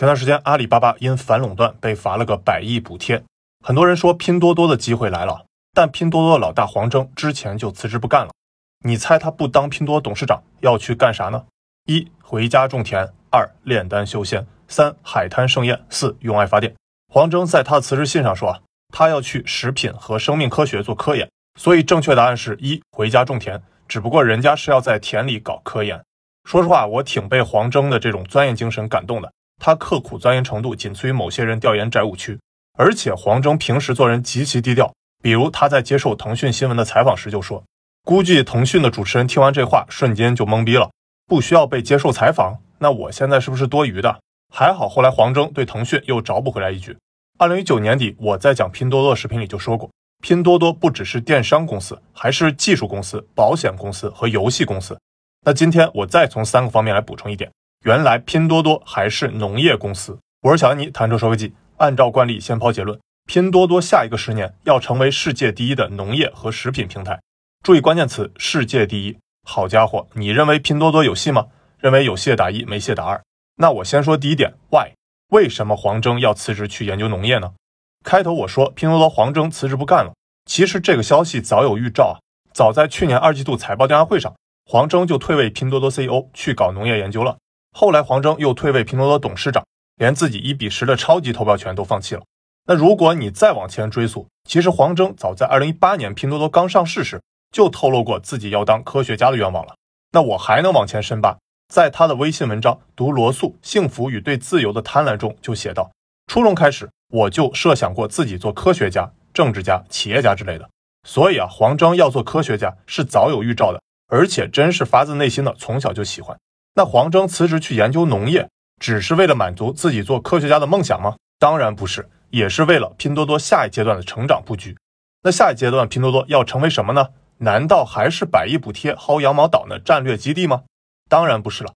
前段时间阿里巴巴因反垄断被罚了个百亿补贴，很多人说拼多多的机会来了，但拼多多的老大黄峥之前就辞职不干了。你猜他不当拼多多董事长要去干啥呢？一回家种田，二炼丹修仙，三海滩盛宴，四用爱发电。黄峥在他的辞职信上说啊，他要去食品和生命科学做科研，所以正确答案是一回家种田，只不过人家是要在田里搞科研。说实话，我挺被黄峥的这种钻研精神感动的。他刻苦钻研程度仅次于某些人调研宅舞区，而且黄峥平时做人极其低调。比如他在接受腾讯新闻的采访时就说：“估计腾讯的主持人听完这话，瞬间就懵逼了。不需要被接受采访，那我现在是不是多余的？”还好后来黄峥对腾讯又找补回来一句：“二零一九年底我在讲拼多多的视频里就说过，拼多多不只是电商公司，还是技术公司、保险公司和游戏公司。”那今天我再从三个方面来补充一点。原来拼多多还是农业公司。我是小安妮，谈车说科技。按照惯例，先抛结论：拼多多下一个十年要成为世界第一的农业和食品平台。注意关键词：世界第一。好家伙，你认为拼多多有戏吗？认为有戏打一，没戏打二。那我先说第一点：Why？为什么黄峥要辞职去研究农业呢？开头我说拼多多黄峥辞职不干了，其实这个消息早有预兆啊。早在去年二季度财报调查会上，黄峥就退位拼多多 CEO 去搞农业研究了。后来，黄峥又退位拼多多董事长，连自己一比十的超级投票权都放弃了。那如果你再往前追溯，其实黄峥早在二零一八年拼多多刚上市时就透露过自己要当科学家的愿望了。那我还能往前深扒，在他的微信文章《读罗素：幸福与对自由的贪婪》中就写道：初中开始我就设想过自己做科学家、政治家、企业家之类的。所以啊，黄峥要做科学家是早有预兆的，而且真是发自内心的，从小就喜欢。那黄峥辞职去研究农业，只是为了满足自己做科学家的梦想吗？当然不是，也是为了拼多多下一阶段的成长布局。那下一阶段拼多多要成为什么呢？难道还是百亿补贴薅羊毛党的战略基地吗？当然不是了。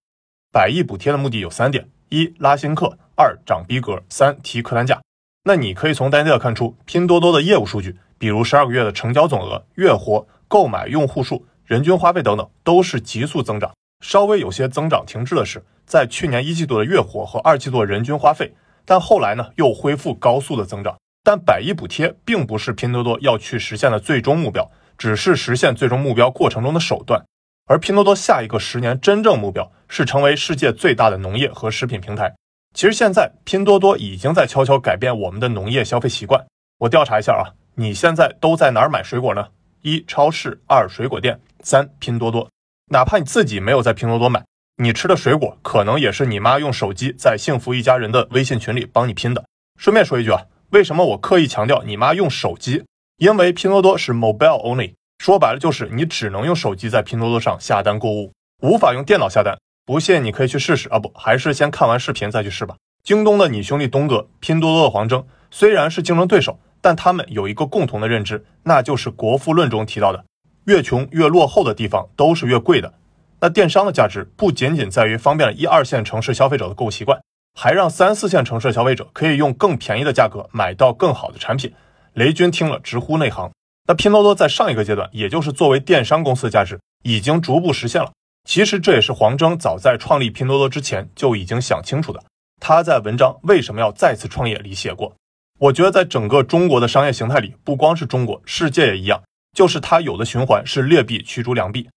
百亿补贴的目的有三点：一拉新客，二涨逼格，三提客单价。那你可以从单月看出，拼多多的业务数据，比如十二个月的成交总额、月活、购买用户数、人均花费等等，都是急速增长。稍微有些增长停滞的是，在去年一季度的月活和二季度的人均花费，但后来呢又恢复高速的增长。但百亿补贴并不是拼多多要去实现的最终目标，只是实现最终目标过程中的手段。而拼多多下一个十年真正目标是成为世界最大的农业和食品平台。其实现在拼多多已经在悄悄改变我们的农业消费习惯。我调查一下啊，你现在都在哪儿买水果呢？一超市，二水果店，三拼多多。哪怕你自己没有在拼多多买，你吃的水果可能也是你妈用手机在幸福一家人的微信群里帮你拼的。顺便说一句啊，为什么我刻意强调你妈用手机？因为拼多多是 mobile only，说白了就是你只能用手机在拼多多上下单购物，无法用电脑下单。不信你可以去试试啊，不，还是先看完视频再去试吧。京东的你兄弟东哥，拼多多的黄峥，虽然是竞争对手，但他们有一个共同的认知，那就是《国富论》中提到的。越穷越落后的地方都是越贵的。那电商的价值不仅仅在于方便了一二线城市消费者的购物习惯，还让三四线城市的消费者可以用更便宜的价格买到更好的产品。雷军听了直呼内行。那拼多多在上一个阶段，也就是作为电商公司的价值已经逐步实现了。其实这也是黄峥早在创立拼多多之前就已经想清楚的。他在文章为什么要再次创业里写过，我觉得在整个中国的商业形态里，不光是中国，世界也一样。就是它有的循环是劣币驱逐良币，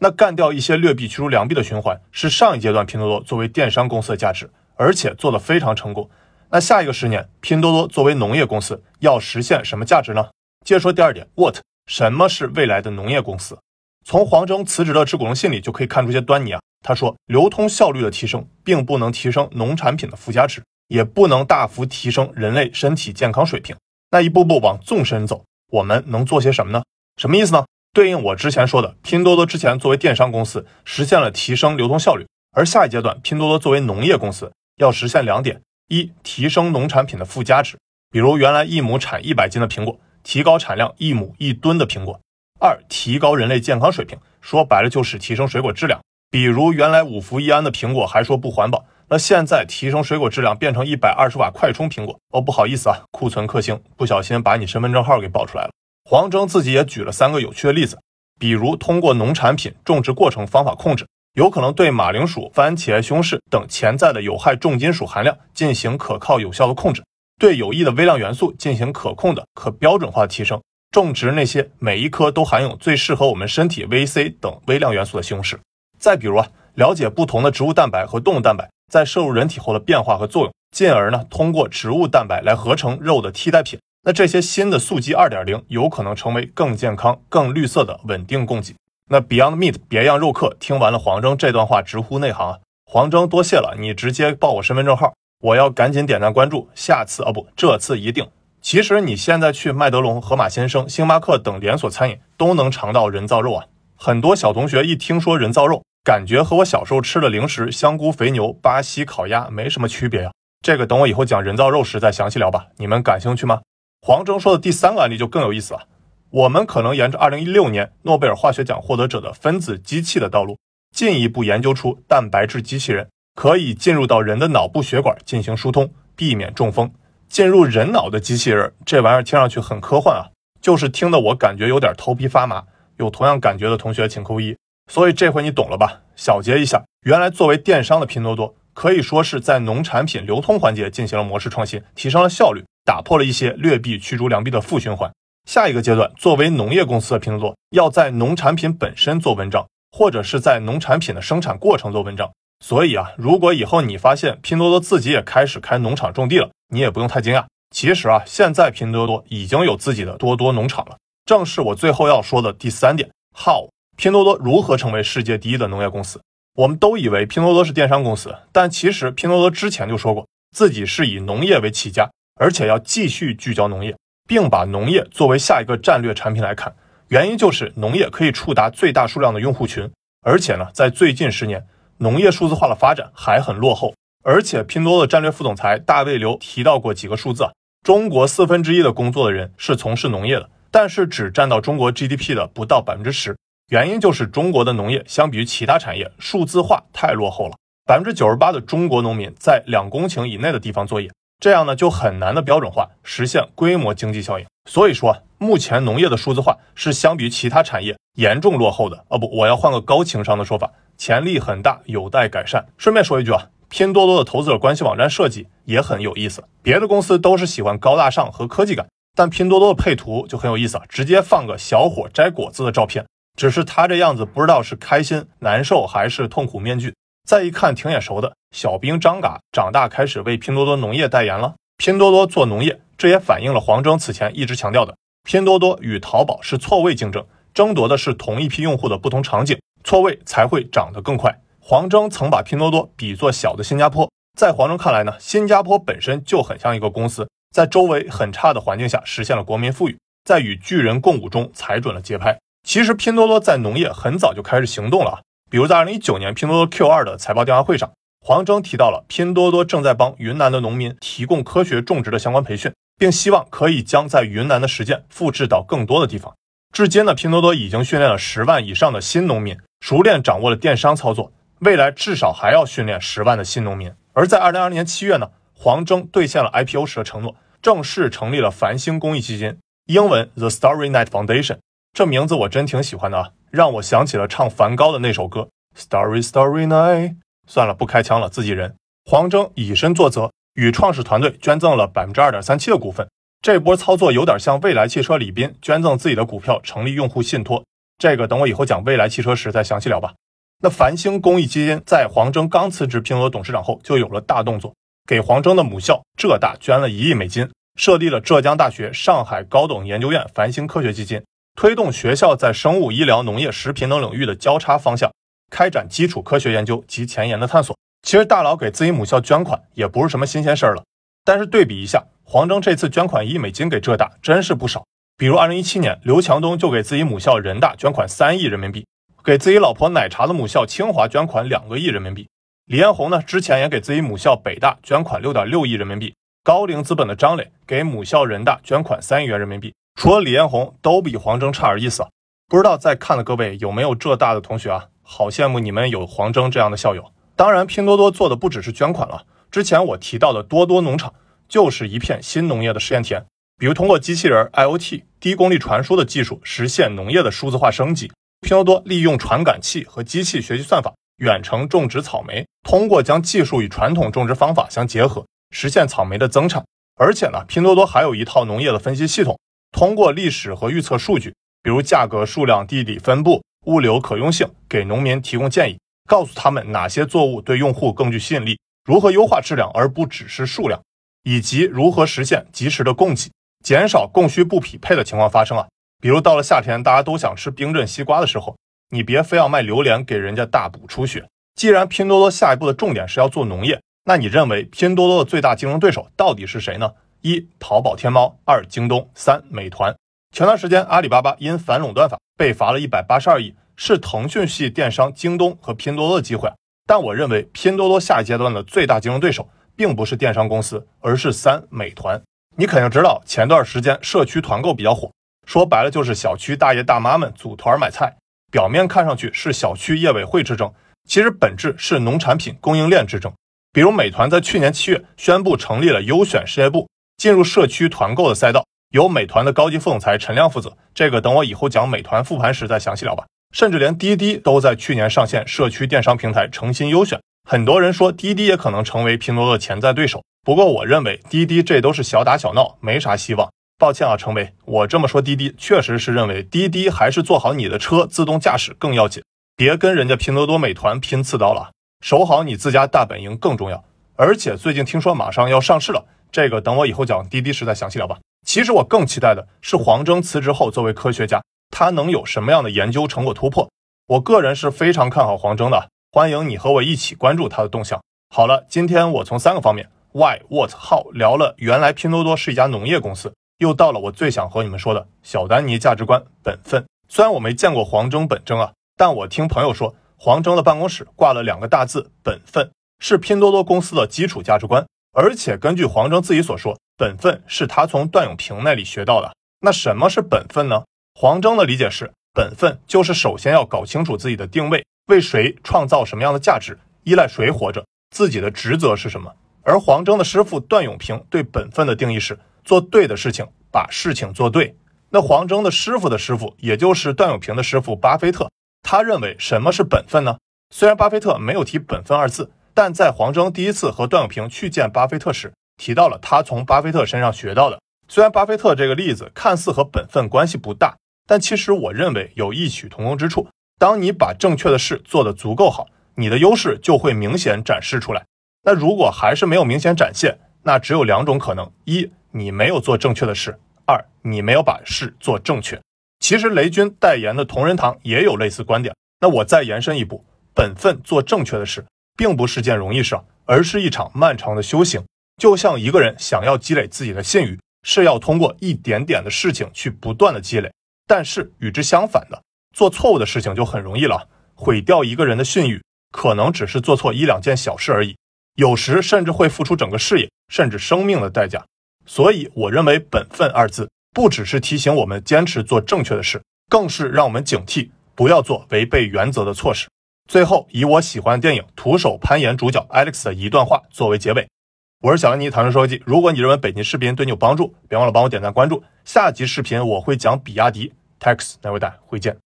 那干掉一些劣币驱逐良币的循环是上一阶段拼多多作为电商公司的价值，而且做得非常成功。那下一个十年，拼多多作为农业公司要实现什么价值呢？接着说第二点，what？什么是未来的农业公司？从黄峥辞职的致股东信里就可以看出些端倪啊。他说，流通效率的提升并不能提升农产品的附加值，也不能大幅提升人类身体健康水平。那一步步往纵深走，我们能做些什么呢？什么意思呢？对应我之前说的，拼多多之前作为电商公司实现了提升流通效率，而下一阶段拼多多作为农业公司要实现两点：一、提升农产品的附加值，比如原来一亩产一百斤的苹果，提高产量一亩一吨的苹果；二、提高人类健康水平，说白了就是提升水果质量，比如原来五氟一胺的苹果还说不环保，那现在提升水果质量变成一百二十瓦快充苹果。哦，不好意思啊，库存克星，不小心把你身份证号给报出来了。黄峥自己也举了三个有趣的例子，比如通过农产品种植过程方法控制，有可能对马铃薯、番茄、西红柿等潜在的有害重金属含量进行可靠有效的控制，对有益的微量元素进行可控的、可标准化提升，种植那些每一颗都含有最适合我们身体 VC 等微量元素的西红柿。再比如啊，了解不同的植物蛋白和动物蛋白在摄入人体后的变化和作用，进而呢，通过植物蛋白来合成肉的替代品。那这些新的素鸡二点零有可能成为更健康、更绿色的稳定供给。那 Beyond Meat 别样肉客听完了黄峥这段话，直呼内行啊！黄峥多谢了，你直接报我身份证号，我要赶紧点赞关注，下次啊不，这次一定。其实你现在去麦德龙、盒马鲜生、星巴克等连锁餐饮都能尝到人造肉啊。很多小同学一听说人造肉，感觉和我小时候吃的零食香菇肥牛、巴西烤鸭没什么区别呀。这个等我以后讲人造肉时再详细聊吧。你们感兴趣吗？黄峥说的第三个案例就更有意思了。我们可能沿着2016年诺贝尔化学奖获得者的分子机器的道路，进一步研究出蛋白质机器人，可以进入到人的脑部血管进行疏通，避免中风。进入人脑的机器人，这玩意儿听上去很科幻啊，就是听得我感觉有点头皮发麻。有同样感觉的同学请扣一。所以这回你懂了吧？小结一下，原来作为电商的拼多多，可以说是在农产品流通环节进行了模式创新，提升了效率。打破了一些劣币驱逐良币的负循环。下一个阶段，作为农业公司的拼多多，要在农产品本身做文章，或者是在农产品的生产过程做文章。所以啊，如果以后你发现拼多多自己也开始开农场种地了，你也不用太惊讶。其实啊，现在拼多多已经有自己的多多农场了。正是我最后要说的第三点：How 拼多多如何成为世界第一的农业公司？我们都以为拼多多是电商公司，但其实拼多多之前就说过自己是以农业为起家。而且要继续聚焦农业，并把农业作为下一个战略产品来看，原因就是农业可以触达最大数量的用户群，而且呢，在最近十年，农业数字化的发展还很落后。而且拼多多的战略副总裁大卫刘提到过几个数字啊，中国四分之一的工作的人是从事农业的，但是只占到中国 GDP 的不到百分之十。原因就是中国的农业相比于其他产业数字化太落后了，百分之九十八的中国农民在两公顷以内的地方作业。这样呢，就很难的标准化，实现规模经济效应。所以说，目前农业的数字化是相比于其他产业严重落后的。哦不，我要换个高情商的说法，潜力很大，有待改善。顺便说一句啊，拼多多的投资者关系网站设计也很有意思。别的公司都是喜欢高大上和科技感，但拼多多的配图就很有意思啊，直接放个小伙摘果子的照片，只是他这样子不知道是开心、难受还是痛苦面具。再一看，挺眼熟的。小兵张嘎长大开始为拼多多农业代言了。拼多多做农业，这也反映了黄峥此前一直强调的：拼多多与淘宝是错位竞争，争夺的是同一批用户的不同场景，错位才会涨得更快。黄峥曾把拼多多比作小的新加坡，在黄峥看来呢，新加坡本身就很像一个公司，在周围很差的环境下实现了国民富裕，在与巨人共舞中踩准了节拍。其实拼多多在农业很早就开始行动了。比如在二零一九年拼多多 Q 二的财报电话会上，黄峥提到了拼多多正在帮云南的农民提供科学种植的相关培训，并希望可以将在云南的实践复制到更多的地方。至今呢，拼多多已经训练了十万以上的新农民，熟练掌握了电商操作，未来至少还要训练十万的新农民。而在二零二零年七月呢，黄峥兑现了 IPO 时的承诺，正式成立了繁星公益基金，英文 The Starry Night Foundation。这名字我真挺喜欢的啊，让我想起了唱梵高的那首歌《Starry Starry Night》。算了，不开枪了，自己人。黄峥以身作则，与创始团队捐赠了百分之二点三七的股份。这波操作有点像蔚来汽车李斌捐赠自己的股票，成立用户信托。这个等我以后讲蔚来汽车时再详细聊吧。那繁星公益基金在黄峥刚辞职拼多多董事长后就有了大动作，给黄峥的母校浙大捐了一亿美金，设立了浙江大学上海高等研究院繁星科学基金。推动学校在生物、医疗、农业、食品等领域的交叉方向开展基础科学研究及前沿的探索。其实大佬给自己母校捐款也不是什么新鲜事儿了。但是对比一下，黄峥这次捐款一亿美金给浙大真是不少。比如2017年，刘强东就给自己母校人大捐款三亿人民币，给自己老婆奶茶的母校清华捐款两个亿人民币。李彦宏呢，之前也给自己母校北大捐款六点六亿人民币。高瓴资本的张磊给母校人大捐款三亿元人民币。除了李彦宏，都比黄峥差点意思。不知道在看的各位有没有浙大的同学啊？好羡慕你们有黄峥这样的校友。当然，拼多多做的不只是捐款了。之前我提到的多多农场，就是一片新农业的试验田。比如通过机器人、IOT、低功率传输的技术，实现农业的数字化升级。拼多多利用传感器和机器学习算法，远程种植草莓，通过将技术与传统种植方法相结合，实现草莓的增产。而且呢，拼多多还有一套农业的分析系统，通过历史和预测数据，比如价格、数量、地理分布、物流可用性，给农民提供建议，告诉他们哪些作物对用户更具吸引力，如何优化质量而不只是数量，以及如何实现及时的供给，减少供需不匹配的情况发生啊。比如到了夏天，大家都想吃冰镇西瓜的时候，你别非要卖榴莲给人家大补出血。既然拼多多下一步的重点是要做农业。那你认为拼多多的最大竞争对手到底是谁呢？一、淘宝天猫；二、京东；三、美团。前段时间，阿里巴巴因反垄断法被罚了一百八十二亿，是腾讯系电商京东和拼多多的机会。但我认为，拼多多下一阶段的最大竞争对手并不是电商公司，而是三美团。你肯定知道，前段时间社区团购比较火，说白了就是小区大爷大妈们组团买菜，表面看上去是小区业委会之争，其实本质是农产品供应链之争。比如，美团在去年七月宣布成立了优选事业部，进入社区团购的赛道，由美团的高级副总裁陈亮负责。这个等我以后讲美团复盘时再详细聊吧。甚至连滴滴都在去年上线社区电商平台诚心优选，很多人说滴滴也可能成为拼多多的潜在对手。不过，我认为滴滴这都是小打小闹，没啥希望。抱歉啊，程伟，我这么说，滴滴确实是认为滴滴还是做好你的车自动驾驶更要紧，别跟人家拼多多、美团拼刺刀了。守好你自家大本营更重要，而且最近听说马上要上市了，这个等我以后讲滴滴时再详细聊吧。其实我更期待的是黄峥辞职后作为科学家，他能有什么样的研究成果突破？我个人是非常看好黄峥的，欢迎你和我一起关注他的动向。好了，今天我从三个方面 why what how 聊了原来拼多多是一家农业公司，又到了我最想和你们说的小丹尼价值观本分。虽然我没见过黄峥本真啊，但我听朋友说。黄峥的办公室挂了两个大字“本分”，是拼多多公司的基础价值观。而且根据黄峥自己所说，本分是他从段永平那里学到的。那什么是本分呢？黄峥的理解是，本分就是首先要搞清楚自己的定位，为谁创造什么样的价值，依赖谁活着，自己的职责是什么。而黄峥的师傅段永平对本分的定义是做对的事情，把事情做对。那黄峥的师傅的师傅，也就是段永平的师傅巴菲特。他认为什么是本分呢？虽然巴菲特没有提“本分”二字，但在黄峥第一次和段永平去见巴菲特时，提到了他从巴菲特身上学到的。虽然巴菲特这个例子看似和本分关系不大，但其实我认为有异曲同工之处。当你把正确的事做得足够好，你的优势就会明显展示出来。那如果还是没有明显展现，那只有两种可能：一，你没有做正确的事；二，你没有把事做正确。其实雷军代言的同仁堂也有类似观点。那我再延伸一步，本分做正确的事，并不是件容易事，而是一场漫长的修行。就像一个人想要积累自己的信誉，是要通过一点点的事情去不断的积累。但是与之相反的，做错误的事情就很容易了，毁掉一个人的信誉，可能只是做错一两件小事而已，有时甚至会付出整个事业甚至生命的代价。所以，我认为“本分”二字。不只是提醒我们坚持做正确的事，更是让我们警惕不要做违背原则的错事。最后，以我喜欢的电影《徒手攀岩》主角 Alex 的一段话作为结尾。我是小安妮，谈车说机。如果你认为本期视频对你有帮助，别忘了帮我点赞关注。下集视频我会讲比亚迪 Tax，那位带，会见。